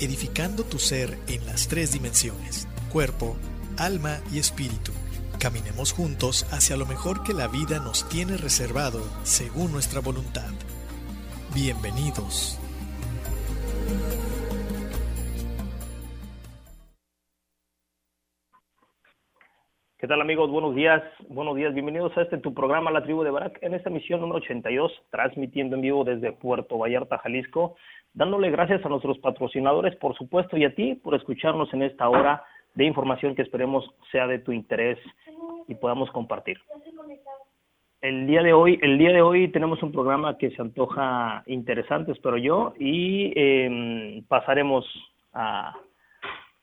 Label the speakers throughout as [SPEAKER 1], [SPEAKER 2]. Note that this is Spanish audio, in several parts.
[SPEAKER 1] edificando tu ser en las tres dimensiones, cuerpo, alma y espíritu. Caminemos juntos hacia lo mejor que la vida nos tiene reservado según nuestra voluntad. Bienvenidos.
[SPEAKER 2] ¿Qué tal amigos? Buenos días, buenos días, bienvenidos a este tu programa La Tribu de Barak en esta emisión número 82, transmitiendo en vivo desde Puerto Vallarta, Jalisco, dándole gracias a nuestros patrocinadores, por supuesto, y a ti por escucharnos en esta hora de información que esperemos sea de tu interés y podamos compartir. El día de hoy, el día de hoy tenemos un programa que se antoja interesante, espero yo, y eh, pasaremos a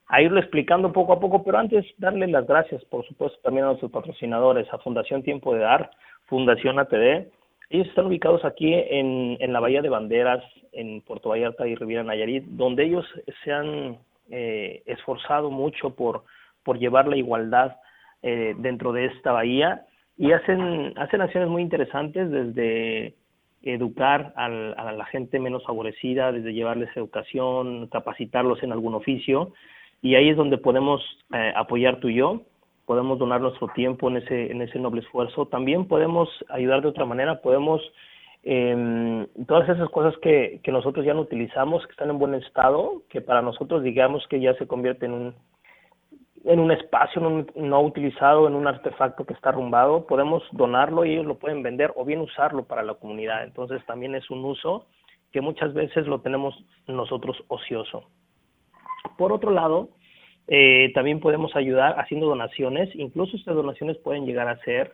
[SPEAKER 2] a irlo explicando poco a poco, pero antes darle las gracias, por supuesto, también a nuestros patrocinadores, a Fundación Tiempo de Dar, Fundación ATD. Ellos están ubicados aquí en, en la Bahía de Banderas, en Puerto Vallarta y Riviera Nayarit, donde ellos se han eh, esforzado mucho por, por llevar la igualdad eh, dentro de esta bahía y hacen, hacen acciones muy interesantes desde educar al, a la gente menos favorecida, desde llevarles educación, capacitarlos en algún oficio y ahí es donde podemos eh, apoyar tú y yo, podemos donar nuestro tiempo en ese, en ese noble esfuerzo. También podemos ayudar de otra manera, podemos, eh, todas esas cosas que, que nosotros ya no utilizamos, que están en buen estado, que para nosotros digamos que ya se convierte en un, en un espacio no, no utilizado, en un artefacto que está arrumbado, podemos donarlo y ellos lo pueden vender o bien usarlo para la comunidad. Entonces también es un uso que muchas veces lo tenemos nosotros ocioso. Por otro lado, eh, también podemos ayudar haciendo donaciones, incluso estas donaciones pueden llegar a ser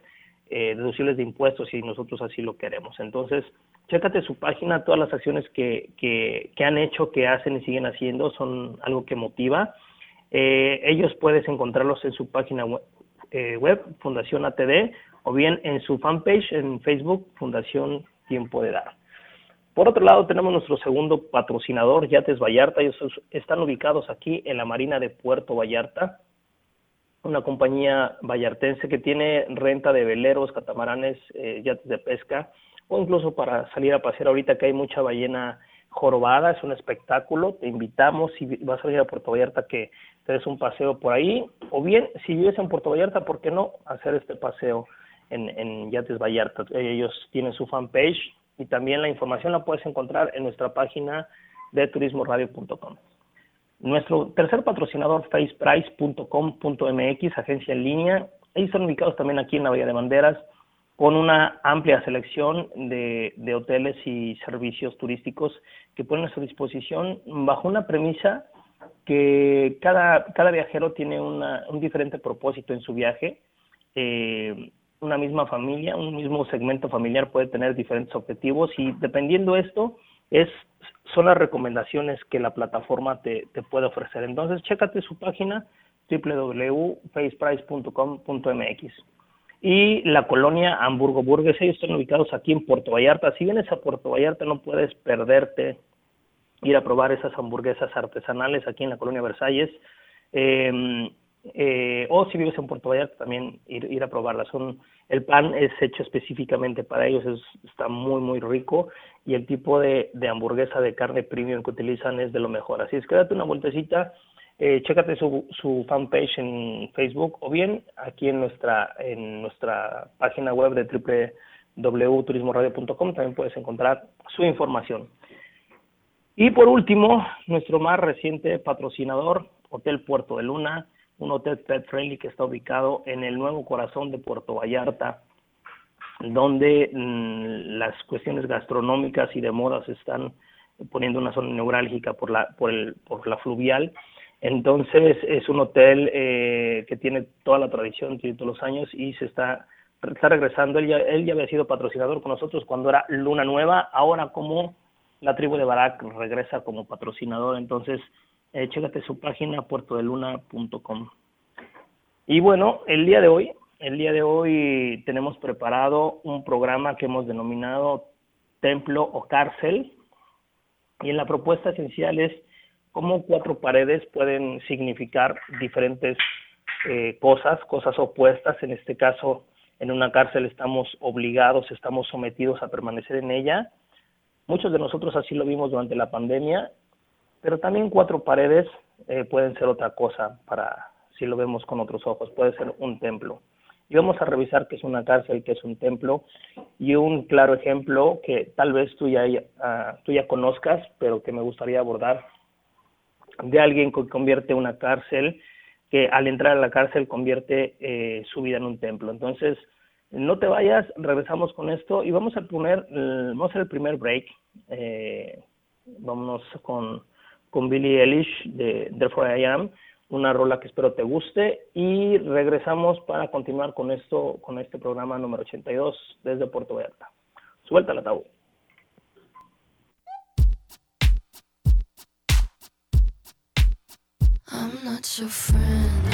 [SPEAKER 2] eh, deducibles de impuestos si nosotros así lo queremos. Entonces, chécate su página, todas las acciones que, que, que han hecho, que hacen y siguen haciendo son algo que motiva. Eh, ellos puedes encontrarlos en su página web, eh, web, Fundación ATD, o bien en su fanpage en Facebook, Fundación Tiempo de Dar. Por otro lado, tenemos nuestro segundo patrocinador, Yates Vallarta. Ellos están ubicados aquí en la Marina de Puerto Vallarta, una compañía vallartense que tiene renta de veleros, catamaranes, eh, yates de pesca, o incluso para salir a pasear ahorita que hay mucha ballena jorobada, es un espectáculo. Te invitamos, si vas a salir a Puerto Vallarta, que te des un paseo por ahí, o bien, si vives en Puerto Vallarta, ¿por qué no hacer este paseo en, en Yates Vallarta? Ellos tienen su fanpage, y también la información la puedes encontrar en nuestra página de turismoradio.com. Nuestro tercer patrocinador, faceprice.com.mx, agencia en línea. Ellos están ubicados también aquí en la Bahía de Banderas, con una amplia selección de, de hoteles y servicios turísticos que ponen a su disposición bajo una premisa que cada, cada viajero tiene una, un diferente propósito en su viaje. Eh, una misma familia, un mismo segmento familiar puede tener diferentes objetivos y dependiendo esto es son las recomendaciones que la plataforma te, te puede ofrecer. Entonces, chécate su página www.faceprice.com.mx. Y la colonia Hamburgo Burgues, ellos están ubicados aquí en Puerto Vallarta. Si vienes a Puerto Vallarta no puedes perderte ir a probar esas hamburguesas artesanales aquí en la colonia Versalles. Em, eh, o si vives en Puerto Vallarta, también ir, a probarla. El pan es hecho específicamente para ellos, está muy, muy rico y el tipo de, de, hamburguesa de carne premium que utilizan es de lo mejor. Así es que date una vueltecita, eh, chécate su, su fanpage en Facebook o bien aquí en nuestra, en nuestra página web de www.turismoradio.com también puedes encontrar su información. Y por último, nuestro más reciente patrocinador, Hotel Puerto de Luna, un hotel pet friendly que está ubicado en el nuevo corazón de Puerto Vallarta, donde mm, las cuestiones gastronómicas y de moda se están poniendo una zona neurálgica por la, por, el, por la fluvial. Entonces es un hotel eh, que tiene toda la tradición, tiene todos los años y se está, está regresando. Él él ya había sido patrocinador con nosotros cuando era Luna Nueva, ahora como la tribu de Barak regresa como patrocinador. Entonces eh, su página puertodeluna.com. Y bueno, el día de hoy, el día de hoy tenemos preparado un programa que hemos denominado Templo o Cárcel. Y en la propuesta esencial es cómo cuatro paredes pueden significar diferentes eh, cosas, cosas opuestas. En este caso, en una cárcel estamos obligados, estamos sometidos a permanecer en ella. Muchos de nosotros así lo vimos durante la pandemia pero también cuatro paredes eh, pueden ser otra cosa para si lo vemos con otros ojos, puede ser un templo. Y vamos a revisar qué es una cárcel, qué es un templo y un claro ejemplo que tal vez tú ya, uh, tú ya conozcas, pero que me gustaría abordar de alguien que convierte una cárcel, que al entrar a la cárcel convierte eh, su vida en un templo. Entonces, no te vayas, regresamos con esto y vamos a poner, vamos a hacer el primer break. Eh, vámonos con con Billie Eilish de Therefore I Am, una rola que espero te guste y regresamos para continuar con esto, con este programa número 82 desde Puerto Vallarta. Suelta la tabú. I'm not your friend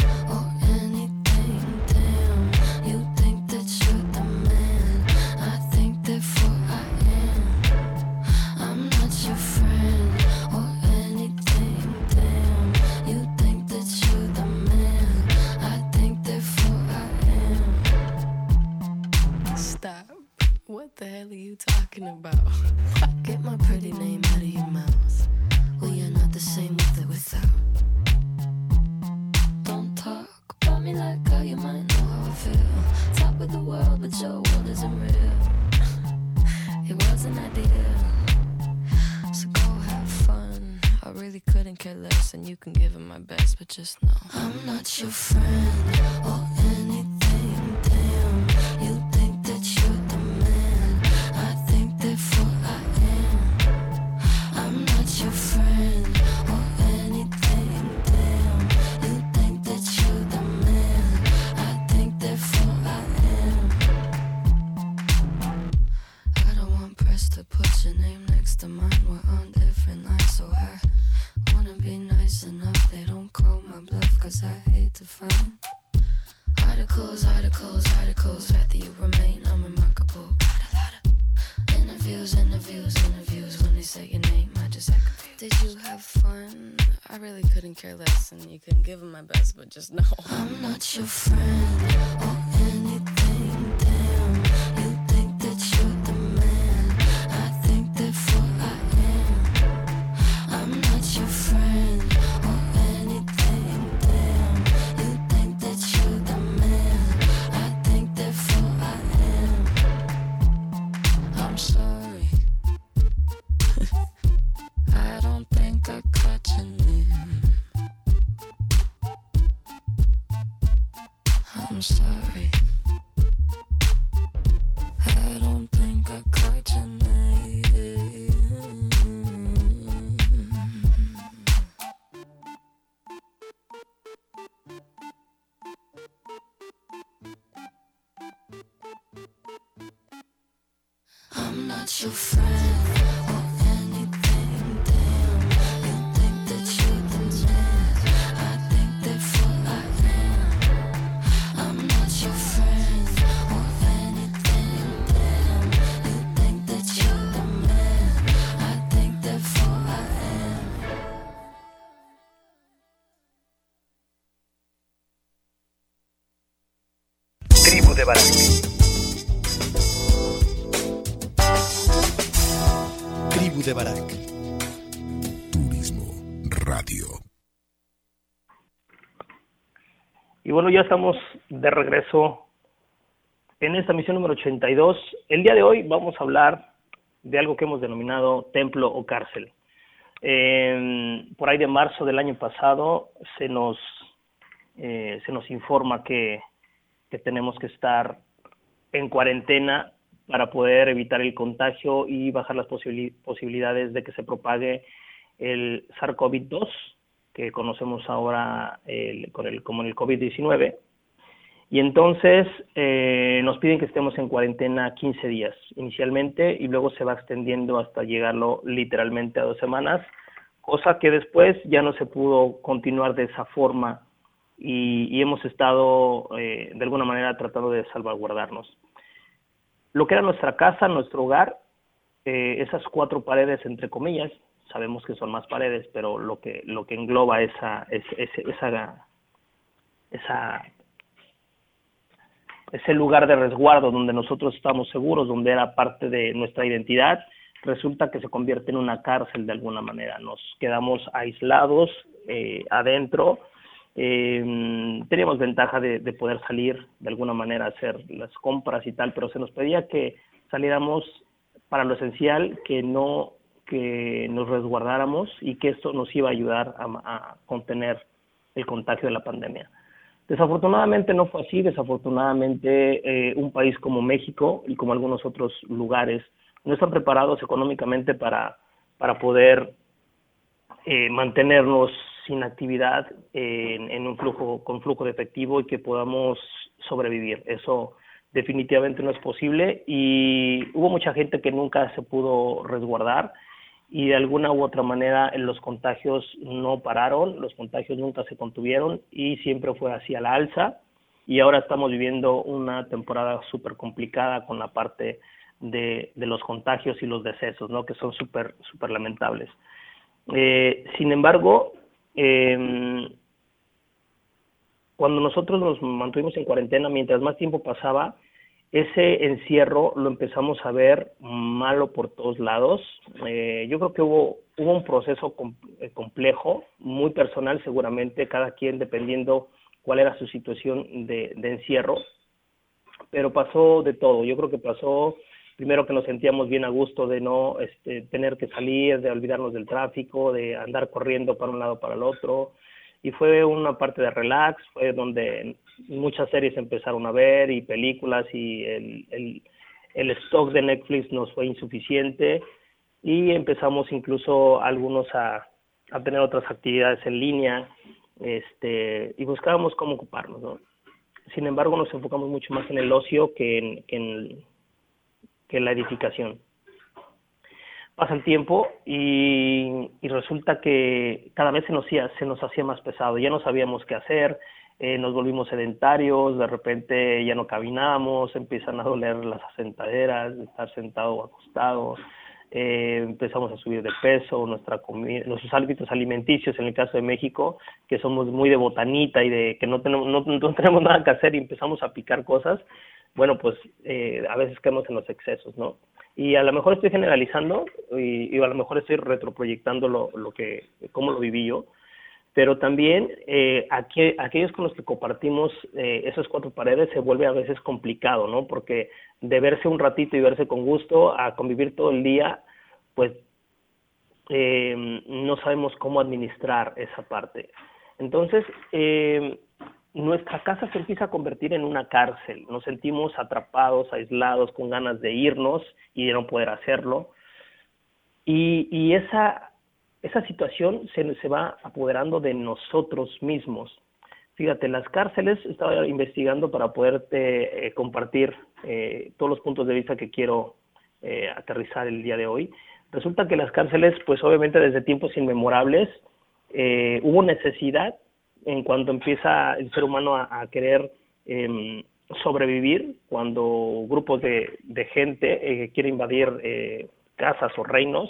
[SPEAKER 2] the hell are you talking about? Get my pretty name out of your mouth. We are not the same with or without. Don't talk about me like how you might know how I feel. Top of the world, but your world isn't real. it was an idea. So go have fun. I really couldn't care less, and you can give it my best, but just know I'm not your friend or just know. I'm not your friend. Bueno, ya estamos de regreso en esta misión número 82. El día de hoy vamos a hablar de algo que hemos denominado templo o cárcel. por ahí de marzo del año pasado se nos, eh, se nos informa que, que tenemos que estar en cuarentena para poder evitar el contagio y bajar las posibilidades de que se propague el SARS-CoV-2, que conocemos ahora con el, como el COVID-19. Y entonces eh, nos piden que estemos en cuarentena 15 días inicialmente y luego se va extendiendo hasta llegarlo literalmente a dos semanas, cosa que después ya no se pudo continuar de esa forma y, hemos estado eh, de alguna manera tratando de salvaguardarnos. Lo que era nuestra casa, nuestro hogar, eh, esas cuatro paredes entre comillas, sabemos que son más paredes, pero lo que lo que engloba esa esa esa ese lugar de resguardo donde nosotros estamos seguros, donde era parte de nuestra identidad, resulta que se convierte en una cárcel de alguna manera. Nos quedamos aislados eh, adentro. Eh, teníamos ventaja de, de, poder salir de alguna manera a hacer las compras y tal, pero se nos pedía que saliéramos para lo esencial, que no que nos resguardáramos y que esto nos iba a ayudar a, contener el contagio de la pandemia. Desafortunadamente no fue así, desafortunadamente eh, un país como México y como algunos otros lugares no están preparados económicamente para, para poder eh, mantenernos sin actividad en, un flujo con flujo de efectivo y que podamos sobrevivir. Eso definitivamente no es posible y hubo mucha gente que nunca se pudo resguardar y de alguna u otra manera los contagios no pararon, los contagios nunca se contuvieron y siempre fue así a la alza y ahora estamos viviendo una temporada súper complicada con la parte de, de, los contagios y los decesos, ¿no? que son súper super lamentables. Eh, sin embargo, eh, cuando nosotros nos mantuvimos en cuarentena, mientras más tiempo pasaba, ese encierro lo empezamos a ver malo por todos lados. Eh, yo creo que hubo, hubo un proceso eh, complejo, muy personal seguramente, cada quien dependiendo cuál era su situación de, encierro, pero pasó de todo. Yo creo que pasó primero que nos sentíamos bien a gusto de no este, tener que salir, de olvidarnos del tráfico, de andar corriendo para un lado para el otro, y fue una parte de relax, fue donde muchas series empezaron a ver y películas y el, el, el stock de Netflix nos fue insuficiente y empezamos incluso algunos a, a tener otras actividades en línea este y buscábamos cómo ocuparnos ¿no? sin embargo nos enfocamos mucho más en el ocio que en, que en, que en la edificación pasa el tiempo y, y, resulta que cada vez se nos, se nos hacía más pesado, ya no sabíamos qué hacer, eh, nos volvimos sedentarios, de repente ya no caminábamos, empiezan a doler las asentaderas, de estar sentado o acostado, eh, empezamos a subir de peso, nuestra comida, nuestros hábitos alimenticios, en el caso de México, que somos muy de botanita y de que no tenemos, no, no tenemos nada que hacer y empezamos a picar cosas, bueno, pues eh, a veces caemos en los excesos, ¿no? y a lo mejor estoy generalizando y, y a lo mejor estoy retroproyectando lo, lo, que, cómo lo viví yo, pero también eh, aquellos con los que compartimos eh, esas cuatro paredes se vuelve a veces complicado, ¿no? Porque de verse un ratito y verse con gusto a convivir todo el día, pues eh, no sabemos cómo administrar esa parte. Entonces, eh, nuestra casa se empieza a convertir en una cárcel. Nos sentimos atrapados, aislados, con ganas de irnos y de no poder hacerlo. Y esa, esa situación se, se va apoderando de nosotros mismos. Fíjate, las cárceles, estaba investigando para poderte eh, compartir eh, todos los puntos de vista que quiero eh, aterrizar el día de hoy. Resulta que las cárceles, pues obviamente desde tiempos inmemorables, eh, hubo necesidad en cuanto empieza el ser humano a, a querer eh, sobrevivir, cuando grupos de, de gente eh, quiere invadir casas o reinos,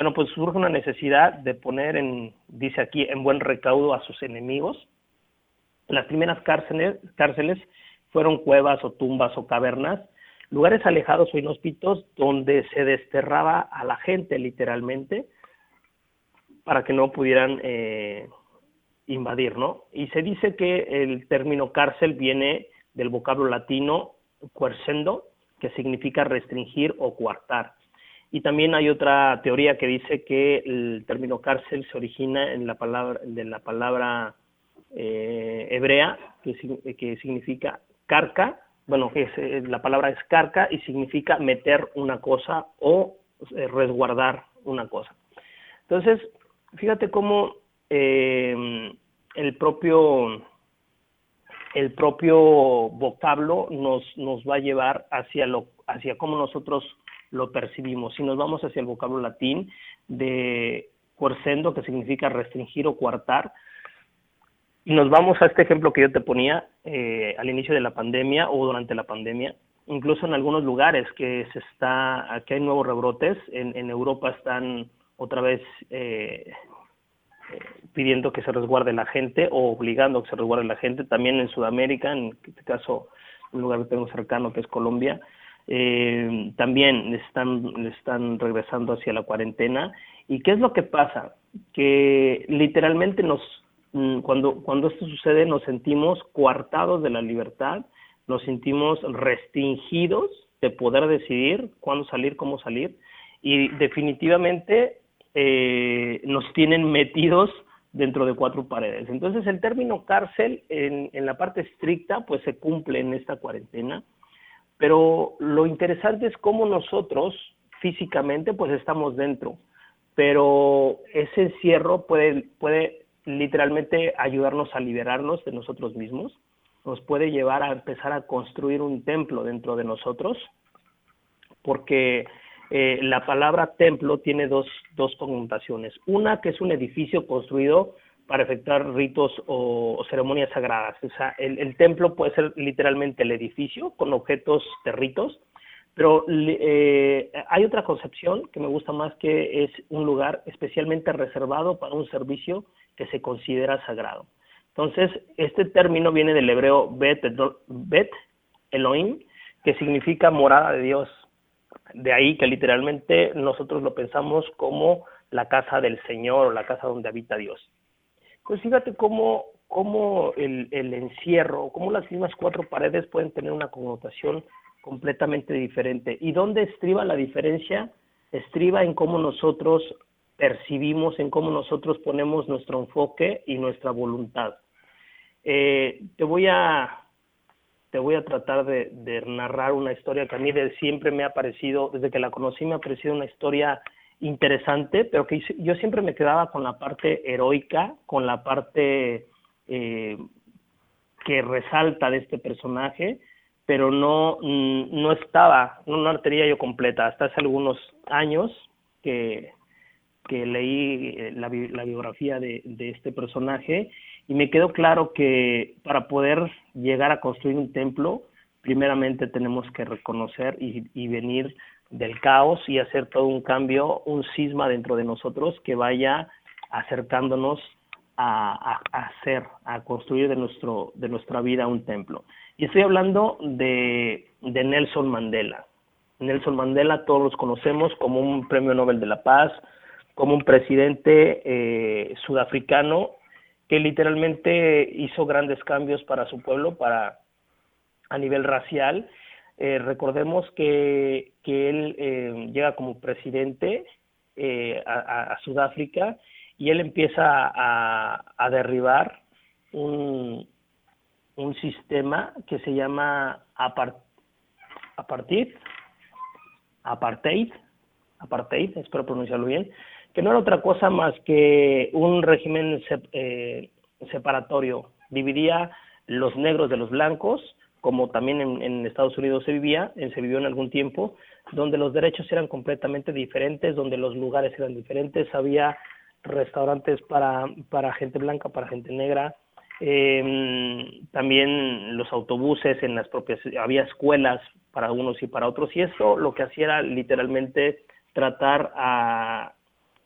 [SPEAKER 2] bueno, pues surge una necesidad de poner en, dice aquí, en buen recaudo a sus enemigos. Las primeras cárceles, cárceles fueron cuevas o tumbas o cavernas, lugares alejados o inhóspitos donde se desterraba a la gente literalmente para que no pudieran eh, invadir, ¿no? Y se dice que el término cárcel viene del vocablo latino quercendo, que significa restringir o coartar. Y también hay otra teoría que dice que el término cárcel se origina en la palabra, de la palabra eh, hebrea, que, que, significa carca, bueno, que eh, la palabra es carca y significa meter una cosa o eh, resguardar una cosa. Entonces, fíjate cómo eh, el propio el propio vocablo nos, nos va a llevar hacia lo hacia cómo nosotros lo percibimos. Si nos vamos hacia el vocablo latín de cuercendo, que significa restringir o coartar, y nos vamos a este ejemplo que yo te ponía eh, al inicio de la pandemia o durante la pandemia, incluso en algunos lugares que se está, que hay nuevos rebrotes, en, Europa están otra vez eh, pidiendo que se resguarde la gente o obligando a que se resguarde la gente, también en Sudamérica, en este caso un lugar que tengo cercano que es Colombia, eh, también están, están regresando hacia la cuarentena. ¿Y qué es lo que pasa? Que literalmente nos, mm, cuando, cuando esto sucede nos sentimos coartados de la libertad, nos sentimos restringidos de poder decidir cuándo salir, cómo salir, y definitivamente eh, nos tienen metidos dentro de cuatro paredes. Entonces el término cárcel en, en la parte estricta pues se cumple en esta cuarentena, pero lo interesante es cómo nosotros físicamente pues estamos dentro, pero ese encierro puede, puede literalmente ayudarnos a liberarnos de nosotros mismos, nos puede llevar a empezar a construir un templo dentro de nosotros, porque eh, la palabra templo tiene dos, dos connotaciones. Una que es un edificio construido para efectuar ritos o, ceremonias sagradas. O sea, el, templo puede ser literalmente el edificio con objetos de ritos, pero eh, hay otra concepción que me gusta más que es un lugar especialmente reservado para un servicio que se considera sagrado. Entonces, este término viene del hebreo Bet, bet Elohim, que significa morada de Dios. De ahí que literalmente nosotros lo pensamos como la casa del Señor o la casa donde habita Dios. Pues fíjate cómo, cómo el, el encierro, cómo las mismas cuatro paredes pueden tener una connotación completamente diferente. ¿Y dónde estriba la diferencia? Estriba en cómo nosotros percibimos, en cómo nosotros ponemos nuestro enfoque y nuestra voluntad. Eh, te voy a te voy a tratar de, narrar una historia que a mí siempre me ha parecido, desde que la conocí me ha parecido una historia interesante, pero que yo siempre me quedaba con la parte heroica, con la parte eh, que resalta de este personaje, pero no, mm, no estaba, no, la tenía yo completa, hasta hace algunos años que, que leí eh, la, la biografía de, de este personaje y me quedó claro que para poder llegar a construir un templo, primeramente tenemos que reconocer y, venir del caos y hacer todo un cambio, un cisma dentro de nosotros que vaya acercándonos a, hacer, a construir de, nuestro, de nuestra vida un templo. Y estoy hablando de, de Nelson Mandela. Nelson Mandela todos los conocemos como un premio Nobel de la Paz, como un presidente eh, sudafricano que literalmente hizo grandes cambios para su pueblo, para a nivel racial. Eh, recordemos que, que él eh, llega como presidente eh, a, Sudáfrica y él empieza a, a derribar un, un, sistema que se llama apartheid, apartheid, apartheid, espero pronunciarlo bien, que no era otra cosa más que un régimen eh, separatorio. Dividía los negros de los blancos, como también en, Estados Unidos se vivía, se vivió en algún tiempo, donde los derechos eran completamente diferentes, donde los lugares eran diferentes, había restaurantes para, para gente blanca, para gente negra, eh, también los autobuses en las propias, había escuelas para unos y para otros, y eso lo que hacía era literalmente tratar a,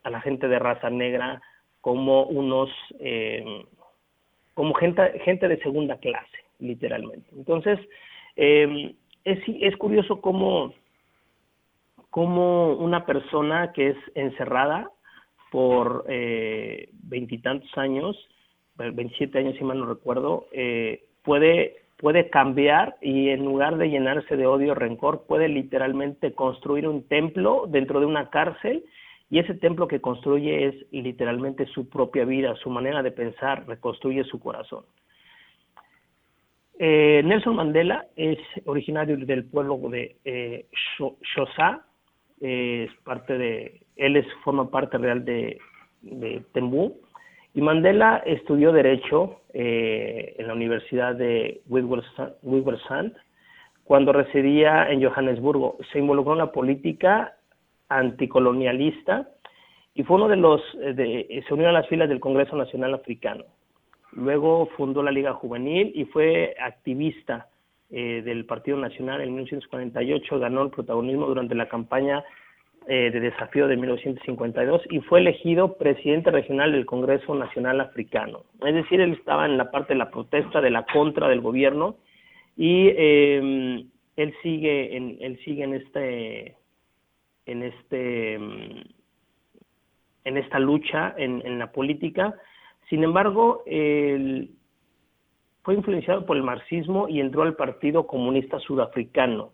[SPEAKER 2] a la gente de raza negra como unos, eh, como gente, gente de segunda clase, literalmente. Entonces, eh, es, es curioso cómo, cómo una persona que es encerrada por eh, veintitantos años, 27 años si mal no recuerdo, eh, puede, puede cambiar y en lugar de llenarse de odio rencor, puede literalmente construir un templo dentro de una cárcel y ese templo que construye es literalmente su propia vida, su manera de pensar, reconstruye su corazón. Eh, Nelson Mandela es originario del pueblo de eh, es parte de, él es, forma parte real de, de Tembú, y Mandela estudió Derecho eh, en la Universidad de Witwatersrand cuando residía en Johannesburgo. Se involucró en la política anticolonialista y fue uno de los, de, se unió a las filas del Congreso Nacional Africano. Luego fundó la Liga Juvenil y fue activista eh, del Partido Nacional en 1948. Ganó el protagonismo durante la campaña eh, de desafío de 1952 y fue elegido presidente regional del Congreso Nacional Africano. Es decir, él estaba en la parte de la protesta, de la contra del gobierno y eh, él sigue en él sigue en este en este en esta lucha en la política sin embargo, él fue influenciado por el marxismo y entró al Partido Comunista Sudafricano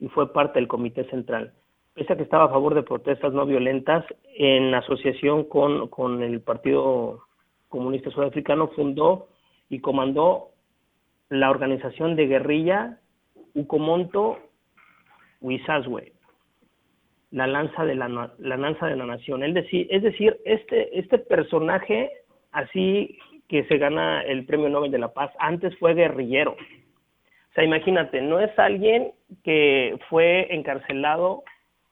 [SPEAKER 2] y fue parte del Comité Central. Pese a que estaba a favor de protestas no violentas, en asociación con, con el Partido Comunista Sudafricano fundó y comandó la organización de guerrilla Ucomonto Wizazwe, la lanza de la, la lanza de la nación. Es decir, es decir, este, este personaje así que se gana el Premio Nobel de la Paz, antes fue guerrillero. O sea, imagínate, no es alguien que fue encarcelado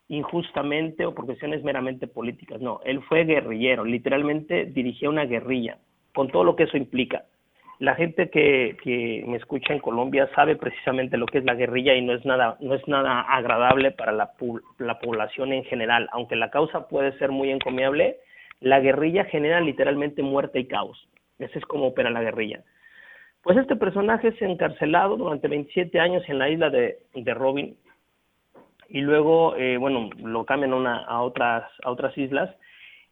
[SPEAKER 2] injustamente o por cuestiones meramente políticas, no, él fue guerrillero, literalmente dirigía una guerrilla, con todo lo que eso implica. La gente que, que me escucha en Colombia sabe precisamente lo que es la guerrilla y no es nada, no es nada agradable para la, la población en general, aunque la causa puede ser muy encomiable, la guerrilla genera literalmente muerte y caos. Ese es como opera la guerrilla. Pues este personaje es encarcelado durante 27 años en la isla de, Robin y luego, eh, bueno, lo cambian a, otras, a otras islas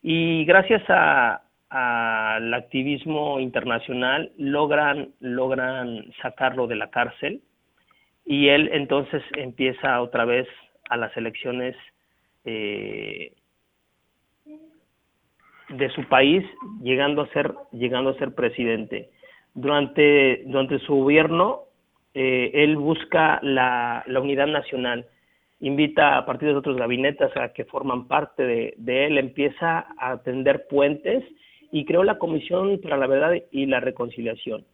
[SPEAKER 2] y gracias a, al activismo internacional logran, logran sacarlo de la cárcel y él entonces empieza otra vez a las elecciones eh, de su país llegando a ser llegando a ser presidente. Durante durante su gobierno eh, él busca la, la, unidad nacional invita a partidos de otros gabinetes a que forman parte de, él empieza a atender puentes y creó la comisión para la verdad y la reconciliación.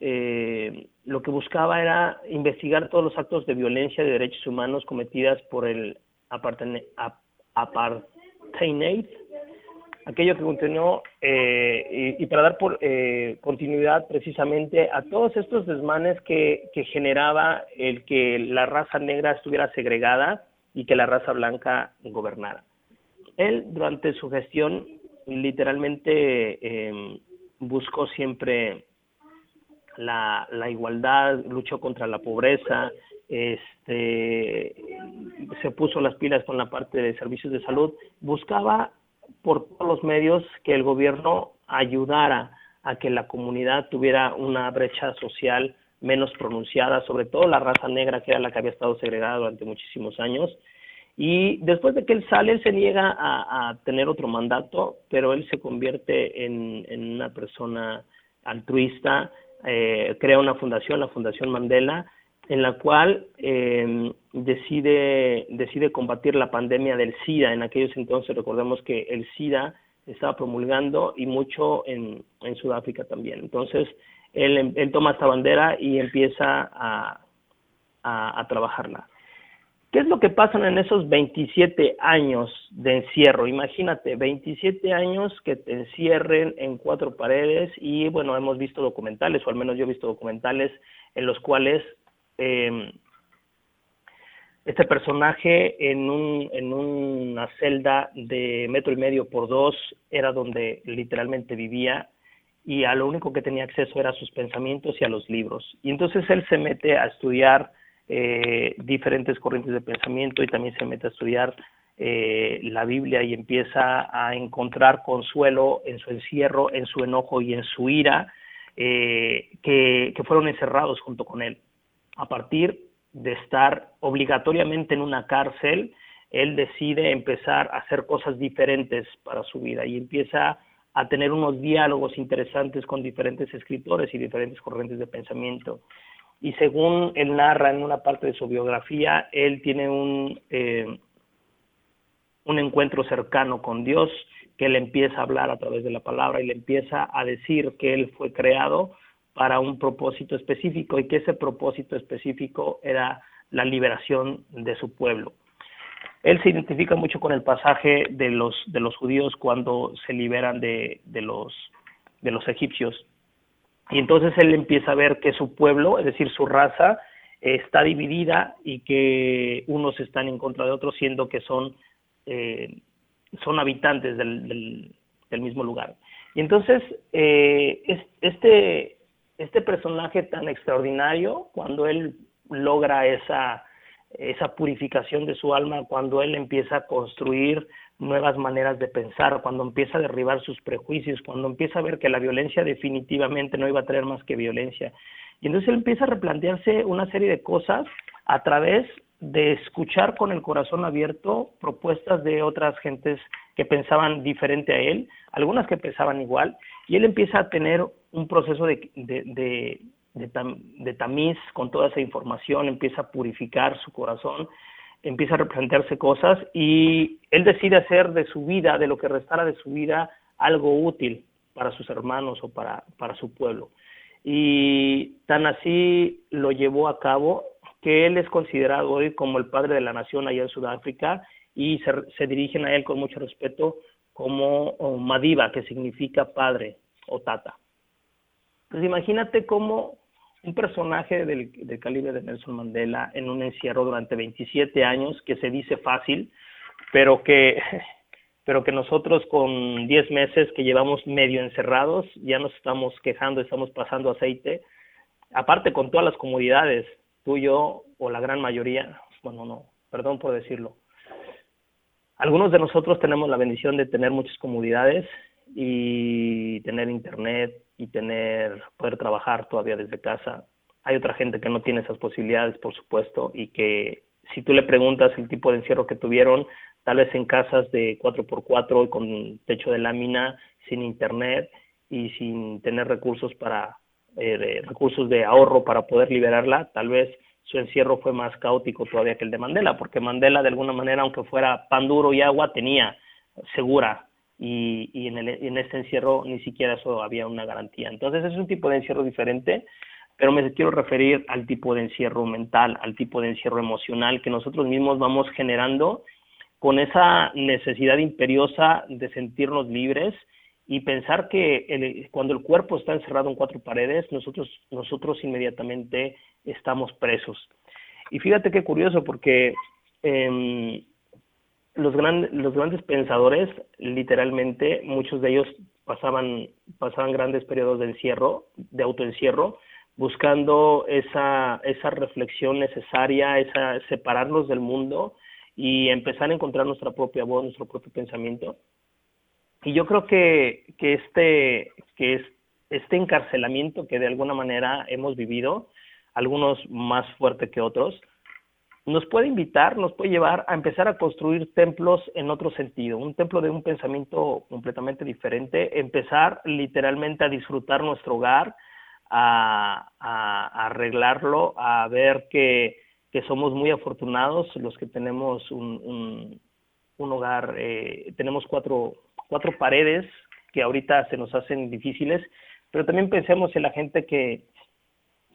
[SPEAKER 2] Eh, lo que buscaba era investigar todos los actos de violencia de derechos humanos cometidas por el apartheid aquello que continuó eh, y, para dar por, eh, continuidad precisamente a todos estos desmanes que, que generaba el que la raza negra estuviera segregada y que la raza blanca gobernara. Él durante su gestión literalmente eh, buscó siempre la, la, igualdad, luchó contra la pobreza, este, se puso las pilas con la parte de servicios de salud, buscaba por todos los medios que el gobierno ayudara a que la comunidad tuviera una brecha social menos pronunciada, sobre todo la raza negra, que era la que había estado segregada durante muchísimos años. Y después de que él sale, él se niega a, tener otro mandato, pero él se convierte en, en una persona altruista, eh, crea una fundación, la Fundación Mandela, en la cual eh, decide, decide combatir la pandemia del SIDA. En aquellos entonces recordemos que el SIDA estaba promulgando y mucho en, en Sudáfrica también. Entonces, él, él toma esta bandera y empieza a, a, a trabajarla. ¿Qué es lo que pasa en esos 27 años de encierro? Imagínate, 27 años que te encierren en cuatro paredes y bueno, hemos visto documentales, o al menos yo he visto documentales en los cuales eh, este personaje en, un, en una celda de metro y medio por dos era donde literalmente vivía y a lo único que tenía acceso era a sus pensamientos y a los libros. Y entonces él se mete a estudiar eh, diferentes corrientes de pensamiento y también se mete a estudiar eh, la Biblia y empieza a encontrar consuelo en su encierro, en su enojo y en su ira, eh, que, que fueron encerrados junto con él. A partir de estar obligatoriamente en una cárcel, él decide empezar a hacer cosas diferentes para su vida y empieza a tener unos diálogos interesantes con diferentes escritores y diferentes corrientes de pensamiento. Y según él narra en una parte de su biografía, él tiene un, eh, un encuentro cercano con Dios, que le empieza a hablar a través de la palabra y le empieza a decir que él fue creado para un propósito específico y que ese propósito específico era la liberación de su pueblo. Él se identifica mucho con el pasaje de los, de los judíos cuando se liberan de, de, los, de los egipcios. Y entonces él empieza a ver que su pueblo, es decir, su raza, está dividida y que unos están en contra de otros, siendo que son, eh, son habitantes del, del, mismo lugar. Y entonces, eh, es, este, este personaje tan extraordinario, cuando él logra esa, esa purificación de su alma, cuando él empieza a construir nuevas maneras de pensar, cuando empieza a derribar sus prejuicios, cuando empieza a ver que la violencia definitivamente no iba a traer más que violencia. Y entonces él empieza a replantearse una serie de cosas a través de escuchar con el corazón abierto propuestas de otras gentes que pensaban diferente a él, algunas que pensaban igual, y él empieza a tener un proceso de, de, de, tamiz con toda esa información, empieza a purificar su corazón, empieza a replantearse cosas y él decide hacer de su vida, de lo que restara de su vida, algo útil para sus hermanos o para, para su pueblo. Y tan así lo llevó a cabo que él es considerado hoy como el padre de la nación allá en Sudáfrica y se, se dirigen a él con mucho respeto como Madiba, que significa padre o tata. Pues imagínate cómo un personaje del, calibre de Nelson Mandela en un encierro durante 27 años, que se dice fácil, pero que, pero que nosotros con 10 meses que llevamos medio encerrados, ya nos estamos quejando, estamos pasando aceite, aparte con todas las comodidades, tú y yo, o la gran mayoría, bueno, no, perdón por decirlo. Algunos de nosotros tenemos la bendición de tener muchas comodidades y tener internet y tener poder trabajar todavía desde casa. Hay otra gente que no tiene esas posibilidades, por supuesto, y que si tú le preguntas el tipo de encierro que tuvieron, tal vez en casas de 4x4 y con techo de lámina, sin internet y sin tener recursos para eh, recursos de ahorro para poder liberarla, tal vez su encierro fue más caótico todavía que el de Mandela, porque Mandela de alguna manera, aunque fuera pan duro y agua, tenía segura y, y en, el, en este encierro ni siquiera eso había una garantía. Entonces es un tipo de encierro diferente, pero me quiero referir al tipo de encierro mental, al tipo de encierro emocional que nosotros mismos vamos generando con esa necesidad imperiosa de sentirnos libres y pensar que el, cuando el cuerpo está encerrado en cuatro paredes, nosotros, nosotros inmediatamente estamos presos. Y fíjate qué curioso, porque eh, los, grandes los grandes pensadores, literalmente, muchos de ellos pasaban, pasaban grandes periodos de encierro, de autoencierro, buscando esa, esa reflexión necesaria, esa separarnos del mundo y empezar a encontrar nuestra propia voz, nuestro propio pensamiento. Y yo creo que, que este, que es, este encarcelamiento que de alguna manera hemos vivido, algunos más fuerte que otros, nos puede invitar, nos puede llevar a empezar a construir templos en otro sentido, un templo de un pensamiento completamente diferente, empezar literalmente a disfrutar nuestro hogar, a, arreglarlo, a ver que, somos muy afortunados los que tenemos un, hogar, eh, tenemos cuatro, cuatro paredes que ahorita se nos hacen difíciles, pero también pensemos en la gente que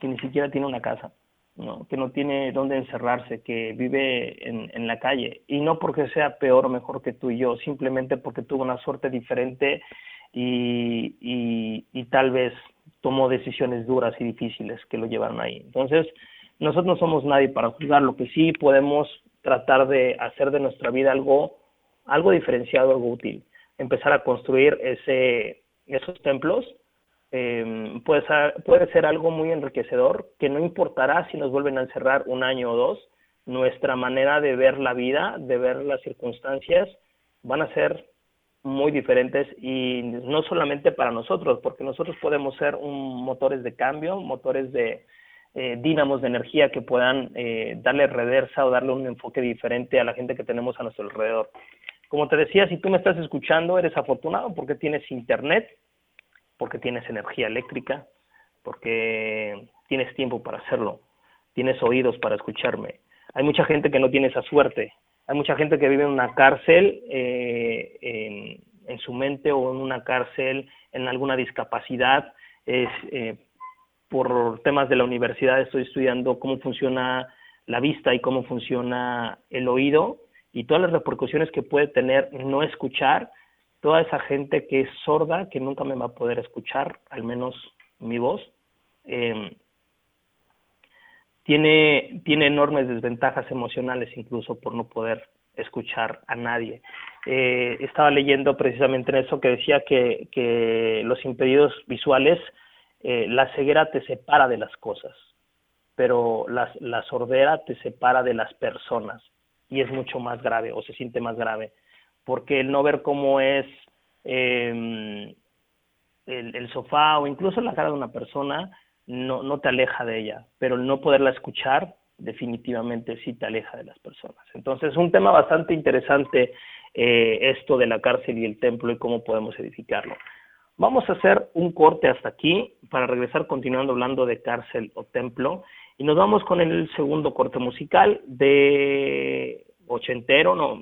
[SPEAKER 2] ni siquiera tiene una casa, ¿no? que no tiene dónde encerrarse, que vive en, en la calle, y no porque sea peor o mejor que tú y yo, simplemente porque tuvo una suerte diferente y, y, y tal vez tomó decisiones duras y difíciles que lo llevaron ahí. Entonces, nosotros no somos nadie para juzgar, lo que sí podemos tratar de hacer de nuestra vida algo, algo diferenciado, algo útil empezar a construir ese, esos templos eh, puede, ser, algo muy enriquecedor que no importará si nos vuelven a encerrar un año o dos, nuestra manera de ver la vida, de ver las circunstancias, van a ser muy diferentes y no solamente para nosotros, porque nosotros podemos ser un, motores de cambio, motores de eh, dínamos de energía que puedan eh, darle reversa o darle un enfoque diferente a la gente que tenemos a nuestro alrededor. Como te decía, si tú me estás escuchando, eres afortunado porque tienes internet, porque tienes energía eléctrica, porque tienes tiempo para hacerlo, tienes oídos para escucharme. Hay mucha gente que no tiene esa suerte hay mucha gente que vive en una cárcel eh, en, su mente o en una cárcel en alguna discapacidad. Es, eh, por temas de la universidad estoy estudiando cómo funciona la vista y cómo funciona el oído y todas las repercusiones que puede tener no escuchar. Toda esa gente que es sorda, que nunca me va a poder escuchar, al menos mi voz, eh, tiene, tiene enormes desventajas emocionales incluso por no poder escuchar a nadie. Eh, estaba leyendo precisamente en eso que decía que, que los impedidos visuales, eh, la ceguera te separa de las cosas, pero la sordera te separa de las personas y es mucho más grave o se siente más grave, porque el no ver cómo es eh, el, sofá o incluso la cara de una persona no, no te aleja de ella, pero el no poderla escuchar definitivamente sí te aleja de las personas. Entonces, es un tema bastante interesante eh, esto de la cárcel y el templo y cómo podemos edificarlo. Vamos a hacer un corte hasta aquí para regresar continuando hablando de cárcel o templo y nos vamos con el segundo corte musical de ochentero, no,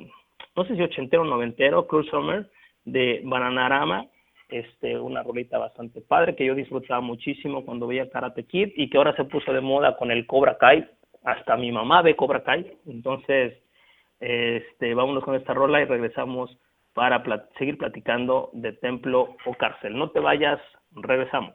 [SPEAKER 2] no sé si ochentero o noventero, Cruz Summer de Bananarama este, una rolita bastante padre que yo disfrutaba muchísimo cuando veía Karate Kid y que ahora se puso de moda con el Cobra Kai. Hasta mi mamá ve Cobra Kai. Entonces, este, vámonos con esta rola y regresamos para seguir platicando de templo o cárcel. No te vayas, regresamos.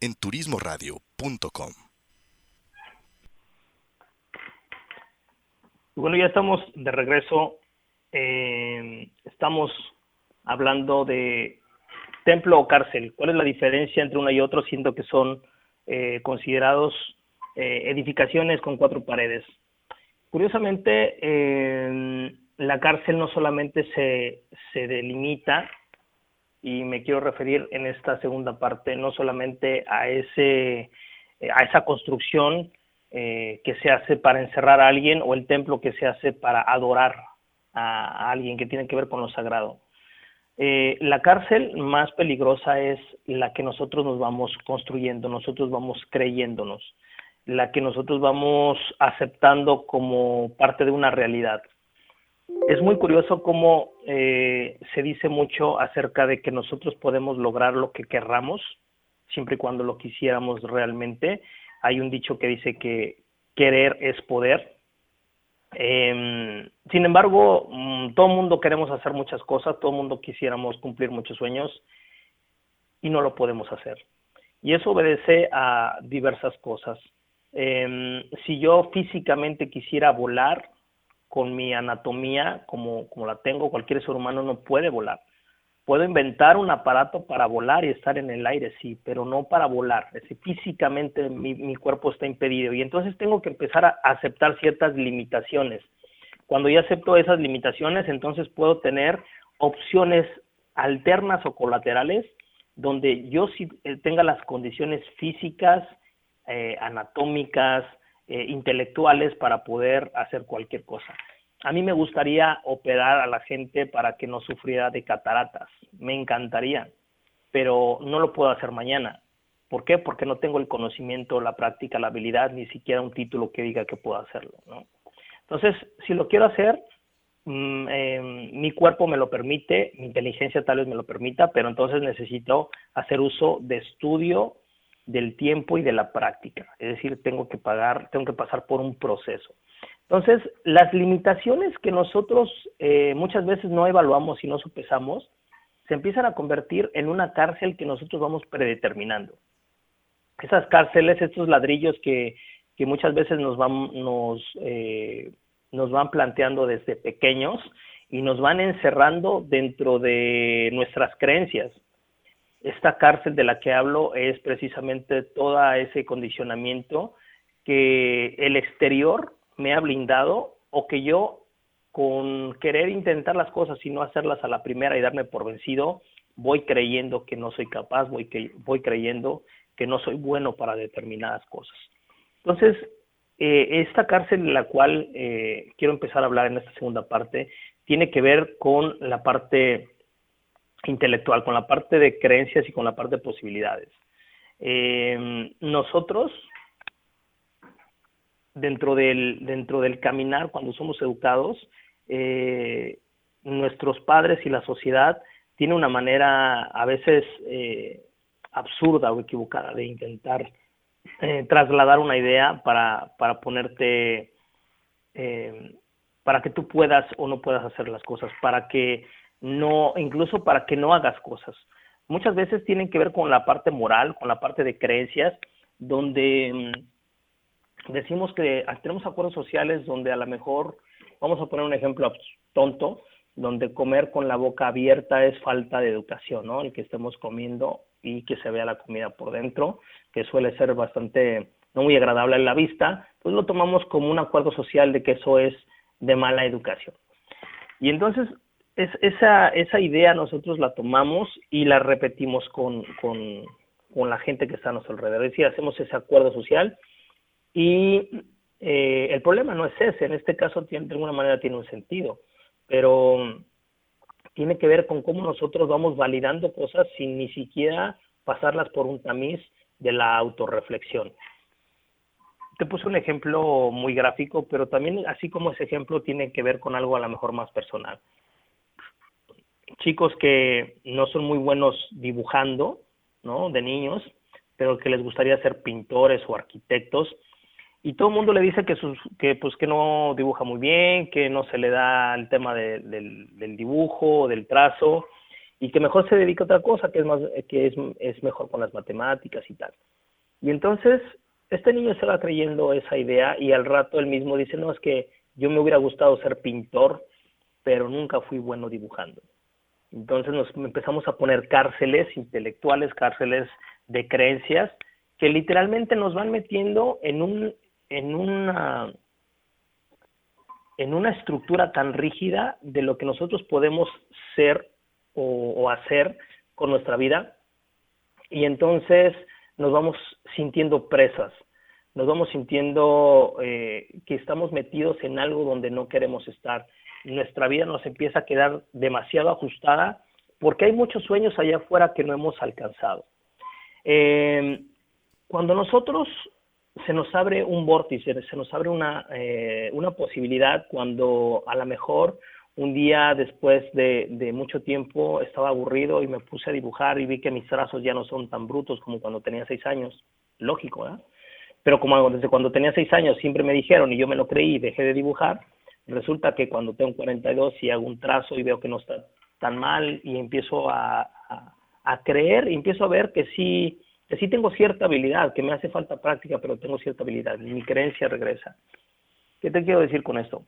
[SPEAKER 3] en turismoradio.com.
[SPEAKER 2] Bueno, ya estamos de regreso. Eh, estamos hablando de templo o cárcel. ¿Cuál es la diferencia entre uno y otro, siendo que son eh, considerados eh, edificaciones con cuatro paredes? Curiosamente, la cárcel no solamente se, se delimita y me quiero referir en esta segunda parte no solamente a ese a esa construcción eh, que se hace para encerrar a alguien o el templo que se hace para adorar a, alguien que tiene que ver con lo sagrado. Eh, la cárcel más peligrosa es la que nosotros nos vamos construyendo, nosotros vamos creyéndonos, la que nosotros vamos aceptando como parte de una realidad es muy curioso cómo eh, se dice mucho acerca de que nosotros podemos lograr lo que querramos, siempre y cuando lo quisiéramos realmente. Hay un dicho que dice que querer es poder. Em, sin embargo, mm, todo el mundo queremos hacer muchas cosas, todo el mundo quisiéramos cumplir muchos sueños y no lo podemos hacer. Y eso obedece a diversas cosas. Em, si yo físicamente quisiera volar, con mi anatomía como, como la tengo, cualquier ser humano no puede volar. Puedo inventar un aparato para volar y estar en el aire, sí, pero no para volar. Es decir, físicamente mi, mi cuerpo está impedido y entonces tengo que empezar a aceptar ciertas limitaciones. Cuando ya acepto esas limitaciones, entonces puedo tener opciones alternas o colaterales donde yo sí eh, tenga las condiciones físicas, eh, anatómicas, eh, intelectuales para poder hacer cualquier cosa. A mí me gustaría operar a la gente para que no sufriera de cataratas, me encantaría, pero no lo puedo hacer mañana. ¿Por qué? Porque no tengo el conocimiento, la práctica, la habilidad, ni siquiera un título que diga que puedo hacerlo. ¿no? Entonces, si lo quiero hacer, mm, em, mi cuerpo me lo permite, mi inteligencia tal vez me lo permita, pero entonces necesito hacer uso de estudio, del tiempo y de la práctica. Es decir, tengo que pagar, tengo que pasar por un proceso. Entonces, las limitaciones que nosotros eh, muchas veces no evaluamos y no sopesamos, se empiezan a convertir en una cárcel que nosotros vamos predeterminando. Esas cárceles, estos ladrillos que, que muchas veces nos van, nos, eh, nos van planteando desde pequeños y nos van encerrando dentro de nuestras creencias esta cárcel de la que hablo es precisamente todo ese condicionamiento que el exterior me ha blindado o que yo con querer intentar las cosas y no hacerlas a la primera y darme por vencido, voy creyendo que no soy capaz, voy, que, voy creyendo que no soy bueno para determinadas cosas. Entonces, eh, esta cárcel en la cual eh, quiero empezar a hablar en esta segunda parte tiene que ver con la parte intelectual, con la parte de creencias y con la parte de posibilidades. Eh, nosotros, dentro del, dentro del caminar, cuando somos educados, eh, nuestros padres y la sociedad tiene una manera a veces eh, absurda o equivocada de intentar trasladar una idea para, para ponerte, para que tú puedas o no puedas hacer las cosas, para que no, incluso para que no hagas cosas. Muchas veces tienen que ver con la parte moral, con la parte de creencias, donde mm, decimos que tenemos acuerdos sociales donde a lo mejor, vamos a poner un ejemplo tonto, donde comer con la boca abierta es falta de educación, ¿no? El que estemos comiendo y que se vea la comida por dentro, que suele ser bastante no muy agradable a la vista, pues lo tomamos como un acuerdo social de que eso es de mala educación. Y entonces es, esa, esa idea nosotros la tomamos y la repetimos con, con, con la gente que está a nuestro alrededor. Es decir, hacemos ese acuerdo social y eh, el problema no es ese, en este caso tiene, de alguna manera tiene un sentido, pero tiene que ver con cómo nosotros vamos validando cosas sin ni siquiera pasarlas por un tamiz de la autorreflexión. Te puse un ejemplo muy gráfico, pero también así como ese ejemplo tiene que ver con algo a lo mejor más personal. Chicos que no son muy buenos dibujando, ¿no? De niños, pero que les gustaría ser pintores o arquitectos, y todo el mundo le dice que sus, que pues que no dibuja muy bien, que no se le da el tema de, del, del dibujo, del trazo y que mejor se dedica a otra cosa que es más que es, es mejor con las matemáticas y tal. Y entonces este niño se va creyendo esa idea y al rato él mismo dice, "No, es que yo me hubiera gustado ser pintor, pero nunca fui bueno dibujando." Entonces nos empezamos a poner cárceles intelectuales, cárceles de creencias que literalmente nos van metiendo en un en una en una estructura tan rígida de lo que nosotros podemos ser o, hacer con nuestra vida y entonces nos vamos sintiendo presas, nos vamos sintiendo eh, que estamos metidos en algo donde no queremos estar. Nuestra vida nos empieza a quedar demasiado ajustada porque hay muchos sueños allá afuera que no hemos alcanzado. Eh, cuando nosotros se nos abre un vórtice, se nos abre una, eh, una posibilidad cuando a lo mejor un día después de, de, mucho tiempo estaba aburrido y me puse a dibujar y vi que mis trazos ya no son tan brutos como cuando tenía seis años. Lógico, ¿eh? Pero como desde cuando tenía seis años siempre me dijeron y yo me lo creí y dejé de dibujar, resulta que cuando tengo 42 y hago un trazo y veo que no está tan mal y empiezo a, creer y empiezo a ver que sí que sí tengo cierta habilidad, que me hace falta práctica, pero tengo cierta habilidad, mi creencia regresa. ¿Qué te quiero decir con esto?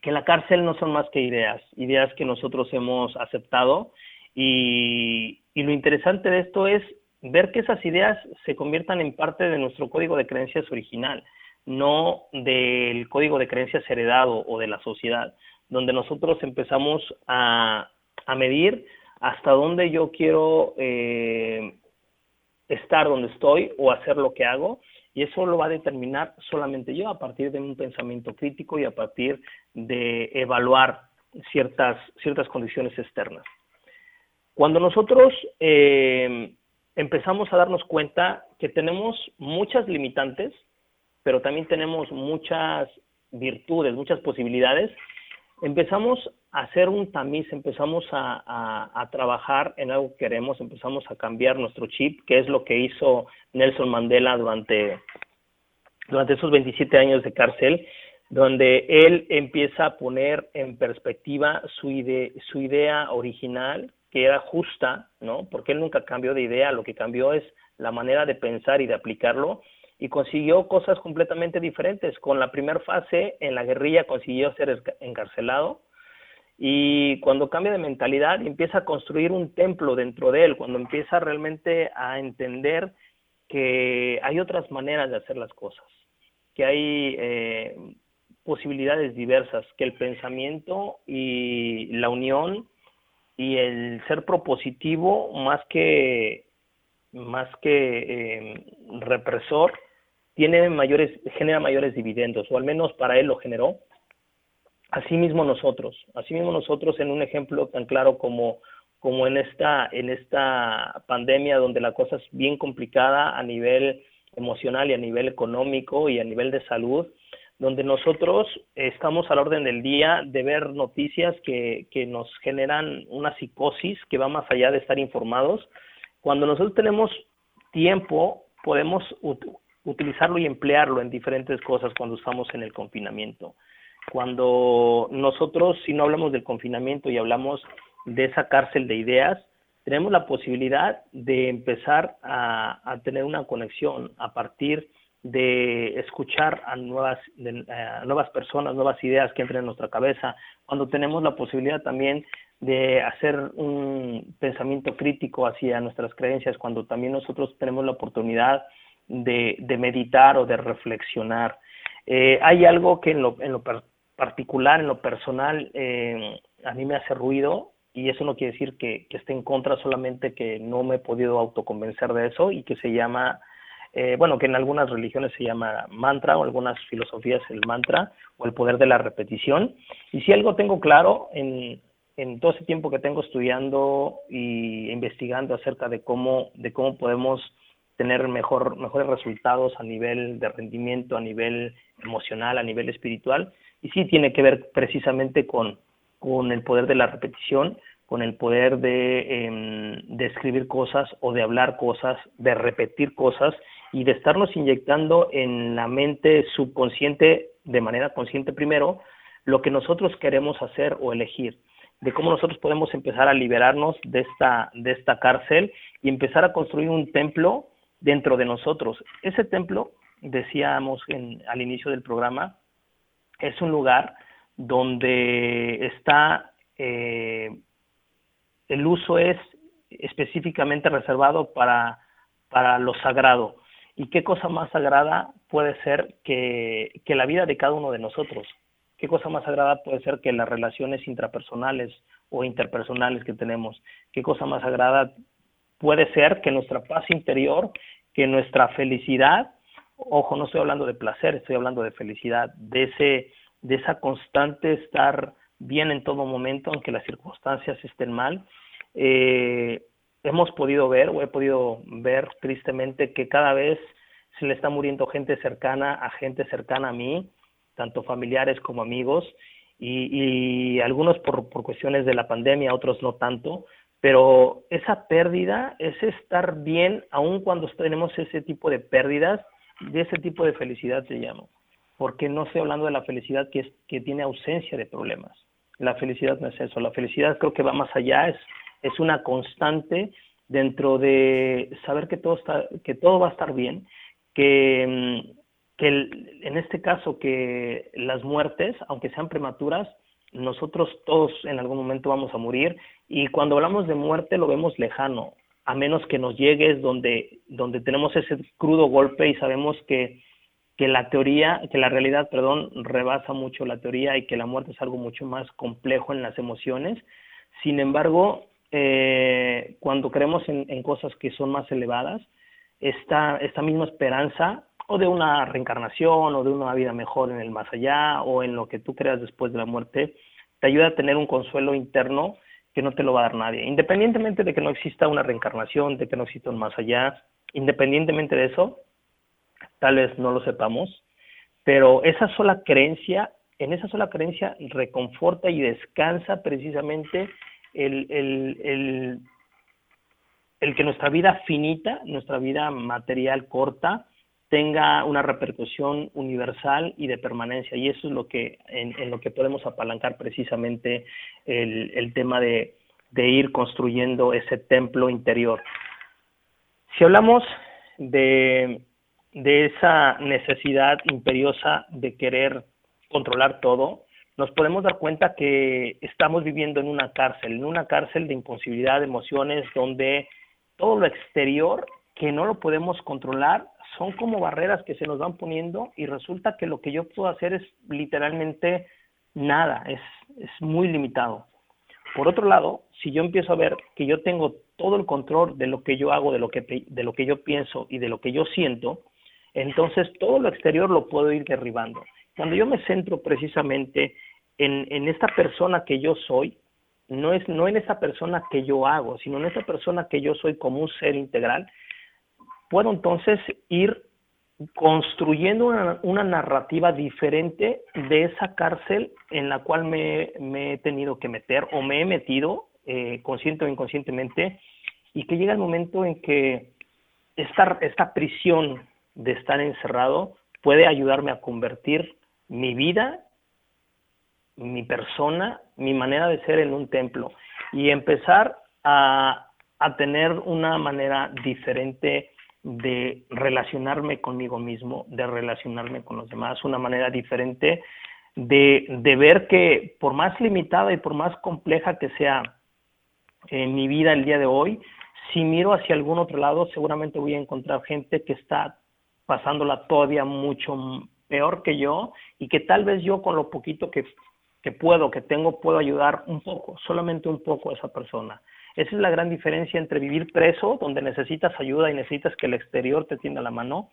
[SPEAKER 2] Que la cárcel no son más que ideas, ideas que nosotros hemos aceptado y, y lo interesante de esto es ver que esas ideas se conviertan en parte de nuestro código de creencias original, no del código de creencias heredado o de la sociedad, donde nosotros empezamos a, a medir hasta dónde yo quiero eh, estar donde estoy o hacer lo que hago y eso lo va a determinar solamente yo a partir de un pensamiento crítico y a partir de evaluar ciertas, ciertas condiciones externas. Cuando nosotros eh, empezamos a darnos cuenta que tenemos muchas limitantes, pero también tenemos muchas virtudes, muchas posibilidades, empezamos a hacer un tamiz, empezamos a, trabajar en algo que queremos, empezamos a cambiar nuestro chip, que es lo que hizo Nelson Mandela durante, durante esos 27 años de cárcel, donde él empieza a poner en perspectiva su, ide su idea original, que era justa, ¿no? Porque él nunca cambió de idea, lo que cambió es la manera de pensar y de aplicarlo, y consiguió cosas completamente diferentes. Con la primera fase en la guerrilla consiguió ser encarcelado y cuando cambia de mentalidad empieza a construir un templo dentro de él, cuando empieza realmente a entender que hay otras maneras de hacer las cosas, que hay eh, posibilidades diversas, que el pensamiento y la unión y el ser propositivo más que más que eh, represor tiene mayores, genera mayores dividendos, o al menos para él lo generó. Asimismo nosotros, asimismo nosotros en un ejemplo tan claro como, como en, esta, en esta pandemia donde la cosa es bien complicada a nivel emocional y a nivel económico y a nivel de salud, donde nosotros estamos al orden del día de ver noticias que, que nos generan una psicosis que va más allá de estar informados. Cuando nosotros tenemos tiempo, podemos utilizarlo y emplearlo en diferentes cosas cuando estamos en el confinamiento. Cuando nosotros, si no hablamos del confinamiento y hablamos de esa cárcel de ideas, tenemos la posibilidad de empezar a, tener una conexión a partir de escuchar a nuevas, de, a nuevas personas, nuevas ideas que entren en nuestra cabeza, cuando tenemos la posibilidad también de hacer un pensamiento crítico hacia nuestras creencias cuando también nosotros tenemos la oportunidad de, meditar o de reflexionar. Eh, hay algo que en lo, en lo particular, en lo personal, eh, a mí me hace ruido y eso no quiere decir que, que, esté en contra, solamente que no me he podido autoconvencer de eso y que se llama, eh, bueno, que en algunas religiones se llama mantra o algunas filosofías el mantra o el poder de la repetición. Y si algo tengo claro en, en todo ese tiempo que tengo estudiando y investigando acerca de cómo, de cómo podemos tener mejor, mejores resultados a nivel de rendimiento, a nivel emocional, a nivel espiritual, y sí tiene que ver precisamente con, con el poder de la repetición, con el poder de, eh, de escribir cosas o de hablar cosas, de repetir cosas y de estarnos inyectando en la mente subconsciente, de manera consciente primero, lo que nosotros queremos hacer o elegir, de cómo nosotros podemos empezar a liberarnos de esta, de esta cárcel y empezar a construir un templo dentro de nosotros. Ese templo, decíamos en, al inicio del programa, es un lugar donde está eh, el uso es específicamente reservado para, para lo sagrado. ¿Y qué cosa más sagrada puede ser que, que la vida de cada uno de nosotros? ¿Qué cosa más sagrada puede ser que las relaciones intrapersonales o interpersonales que tenemos? ¿Qué cosa más sagrada puede ser que nuestra paz interior, que nuestra felicidad, ojo, no estoy hablando de placer, estoy hablando de felicidad, de ese de esa constante estar bien en todo momento, aunque las circunstancias estén mal. Eh, hemos podido ver, o he podido ver tristemente, que cada vez se le está muriendo gente cercana a gente cercana a mí, tanto familiares como amigos, y, y algunos por, por cuestiones de la pandemia, otros no tanto, pero esa pérdida, ese estar bien, aun cuando tenemos ese tipo de pérdidas, de ese tipo de felicidad se llama. Porque no estoy hablando de la felicidad que, es, que tiene ausencia de problemas. La felicidad no es eso, la felicidad creo que va más allá, es, es una constante dentro de saber que todo, está, que todo va a estar bien, que, mm, que en este caso que las muertes, aunque sean prematuras, nosotros todos en algún momento vamos a morir y cuando hablamos de muerte lo vemos lejano, a menos que nos llegues donde, donde tenemos ese crudo golpe y sabemos que que la teoría, que la realidad, perdón, rebasa mucho la teoría y que la muerte es algo mucho más complejo en las emociones. Sin embargo, eh, cuando creemos en, en, cosas que son más elevadas, esta, esta misma esperanza o de una reencarnación o de una vida mejor en el más allá o en lo que tú creas después de la muerte, te ayuda a tener un consuelo interno que no te lo va a dar nadie. Independientemente de que no exista una reencarnación, de que no exista un más allá, independientemente de eso, tal vez no lo sepamos, pero esa sola creencia, en esa sola creencia reconforta y descansa precisamente el, el, el, el que nuestra vida finita, nuestra vida material corta, tenga una repercusión universal y de permanencia. Y eso es lo que, en, lo que podemos apalancar precisamente el, el tema de, de ir construyendo ese templo interior. Si hablamos de de esa necesidad imperiosa de querer controlar todo, nos podemos dar cuenta que estamos viviendo en una cárcel, en una cárcel de imposibilidad de emociones donde todo lo exterior que no lo podemos controlar son como barreras que se nos van poniendo y resulta que lo que yo puedo hacer es literalmente nada, es, es muy limitado. Por otro lado, si yo empiezo a ver que yo tengo todo el control de lo que yo hago, de lo que, de lo que yo pienso y de lo que yo siento, entonces todo lo exterior lo puedo ir derribando. Cuando yo me centro precisamente en, en esta persona que yo soy, no es no en esa persona que yo hago, sino en esa persona que yo soy como un ser integral, puedo entonces ir construyendo una, narrativa diferente de esa cárcel en la cual me, me he tenido que meter o me he metido eh, consciente o inconscientemente y que llega el momento en que esta, esta prisión de estar encerrado puede ayudarme a convertir mi vida, mi persona, mi manera de ser en un templo y empezar a, a tener una manera diferente de relacionarme conmigo mismo, de relacionarme con los demás, una manera diferente de, de ver que por más limitada y por más compleja que sea en mi vida el día de hoy, si miro hacia algún otro lado, seguramente voy a encontrar gente que está pasándola todavía mucho peor que yo y que tal vez yo con lo poquito que, que puedo, que tengo, puedo ayudar un poco, solamente un poco a esa persona. Esa es la gran diferencia entre vivir preso, donde necesitas ayuda y necesitas que el exterior te tienda la mano,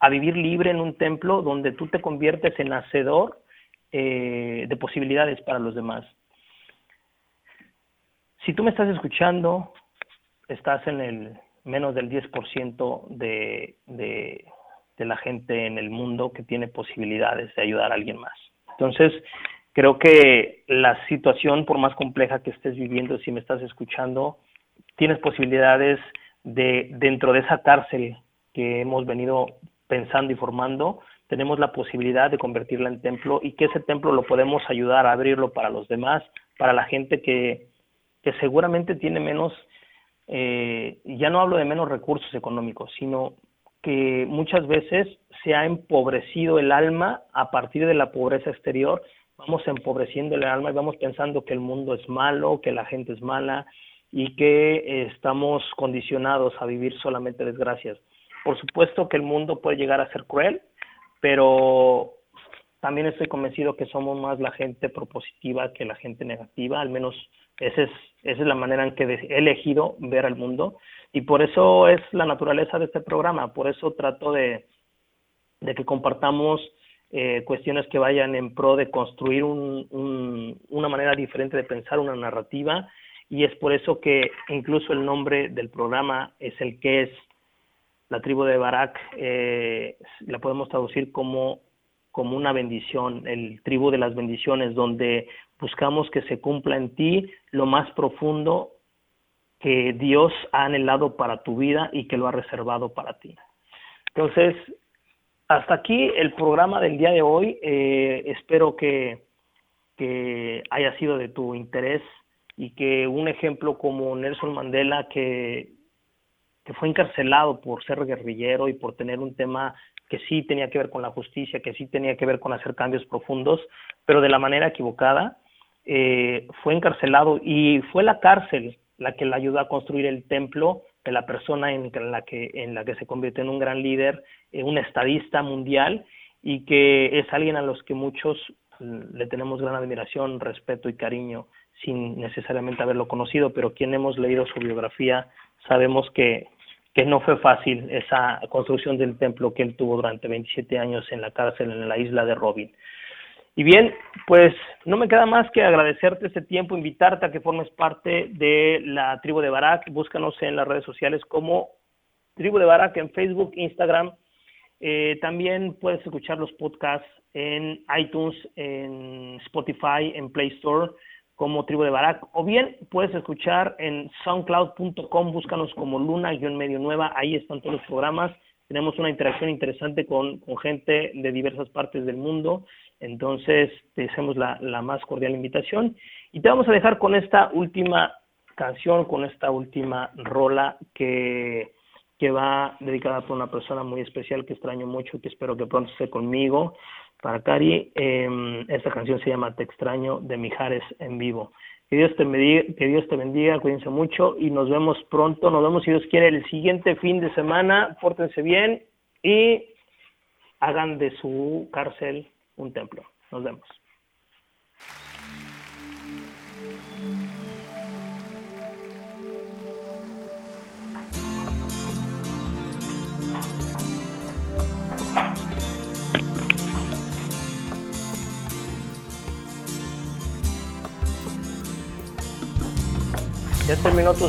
[SPEAKER 2] a vivir libre en un templo donde tú te conviertes en hacedor eh, de posibilidades para los demás. Si tú me estás escuchando, estás en el menos del 10% de, de, de la gente en el mundo que tiene posibilidades de ayudar a alguien más. Entonces, creo que la situación, por más compleja que estés viviendo, si me estás escuchando, tienes posibilidades de, dentro de esa cárcel que hemos venido pensando y formando, tenemos la posibilidad de convertirla en templo y que ese templo lo podemos ayudar a abrirlo para los demás, para la gente que, que seguramente tiene menos, eh, ya no hablo de menos recursos económicos, sino que muchas veces se ha empobrecido el alma a partir de la pobreza exterior, vamos empobreciendo el alma y vamos pensando que el mundo es malo, que la gente es mala y que estamos condicionados a vivir solamente desgracias. Por supuesto que el mundo puede llegar a ser cruel, pero también estoy convencido que somos más la gente propositiva que la gente negativa, al menos esa es, esa es la manera en que he elegido ver al mundo. Y por eso es la naturaleza de este programa, por eso trato de, de que compartamos eh, cuestiones que vayan en pro de construir un, un, una manera diferente de pensar, una narrativa, y es por eso que incluso el nombre del programa es el que es la tribu de Barak, eh, la podemos traducir como, como una bendición, el tribu de las bendiciones, donde buscamos que se cumpla en ti lo más profundo que Dios ha anhelado para tu vida y que lo ha reservado para ti. Entonces, hasta aquí el programa del día de hoy. Eh, espero que, haya sido de tu interés y que un ejemplo como Nelson Mandela, que, que fue encarcelado por ser guerrillero y por tener un tema que sí tenía que ver con la justicia, que sí tenía que ver con hacer cambios profundos, pero de la manera equivocada, eh, fue encarcelado y fue la cárcel la que le ayudó a construir el templo de la persona en la que, en la que se convirtió en un gran líder, eh, un estadista mundial y que es alguien a los que muchos mm, le tenemos gran admiración, respeto y cariño sin necesariamente haberlo conocido, pero quien hemos leído su biografía sabemos que, que no fue fácil esa construcción del templo que él tuvo durante 27 años en la cárcel en la isla de Robin. Y bien, pues no me queda más que agradecerte este tiempo, invitarte a que formes parte de la tribu de Barak. Búscanos en las redes sociales como tribu de Barak en Facebook, Instagram. Eh, también puedes escuchar los podcasts en iTunes, en Spotify, en Play Store como Tribu de Barak, o bien puedes escuchar en soundcloud.com, búscanos como Luna-Medio Nueva, ahí están todos los programas, tenemos una interacción interesante con, con gente de diversas partes del mundo entonces, te hacemos la, más cordial invitación y te vamos a dejar con esta última canción, con esta última rola que, que va dedicada por una persona muy especial que extraño mucho y que espero que pronto esté conmigo. Para Cari, eh, esta canción se llama Te extraño de Mijares en vivo. Que Dios te bendiga, que Dios te bendiga, cuídense mucho y nos vemos pronto. Nos vemos si Dios quiere el siguiente fin de semana. Pórtense bien y hagan de su cárcel un templo. Nos vemos. Ya terminó tu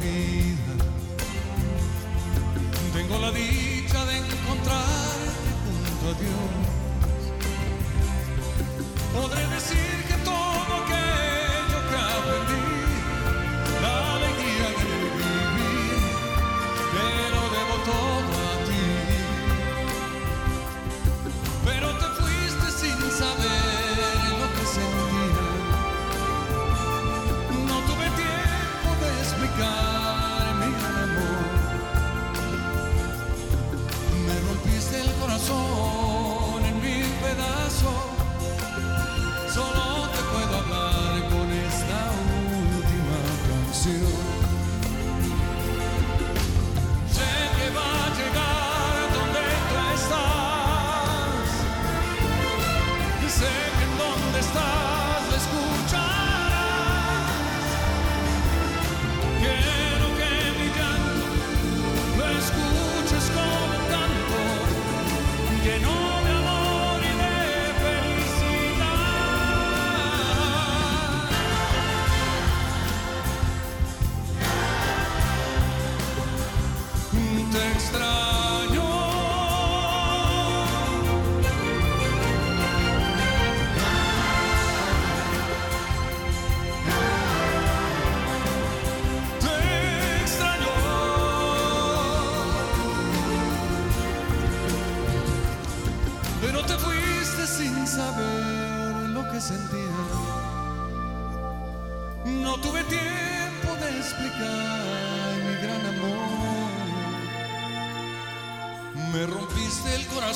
[SPEAKER 4] vida. Tengo la dicha de encontrarte junto a Dios,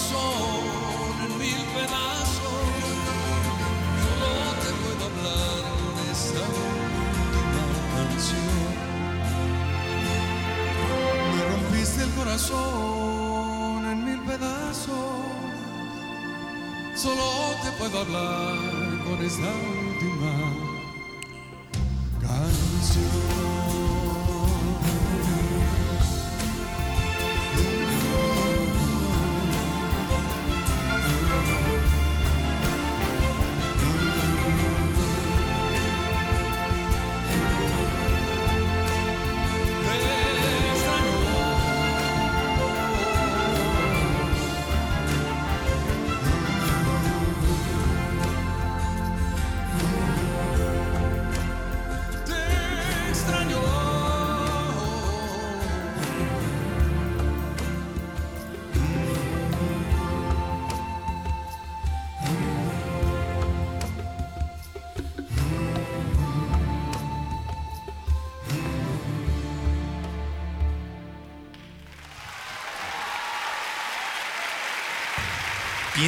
[SPEAKER 4] corazón en mil pedazos. Solo te puedo hablar con esta última canción. Me rompiste el corazón en mil pedazos. Solo te puedo hablar con esta última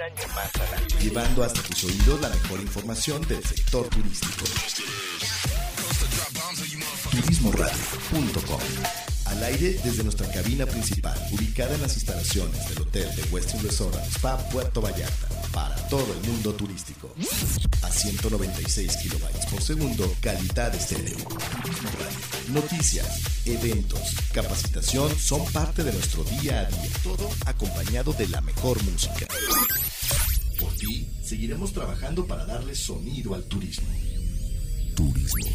[SPEAKER 3] Más al. Llevando hasta tus oídos la mejor información del sector turístico. Turismoradio.com Al aire desde nuestra cabina principal, ubicada en las instalaciones del Hotel de Westin Resort Spa Puerto Vallarta, para todo el mundo turístico. A 196 kilobytes por segundo, calidad estéreo. Noticias, eventos, capacitación son parte de nuestro día a día, todo acompañado de la mejor música. Por ti, seguiremos trabajando para darle sonido al turismo. Turismo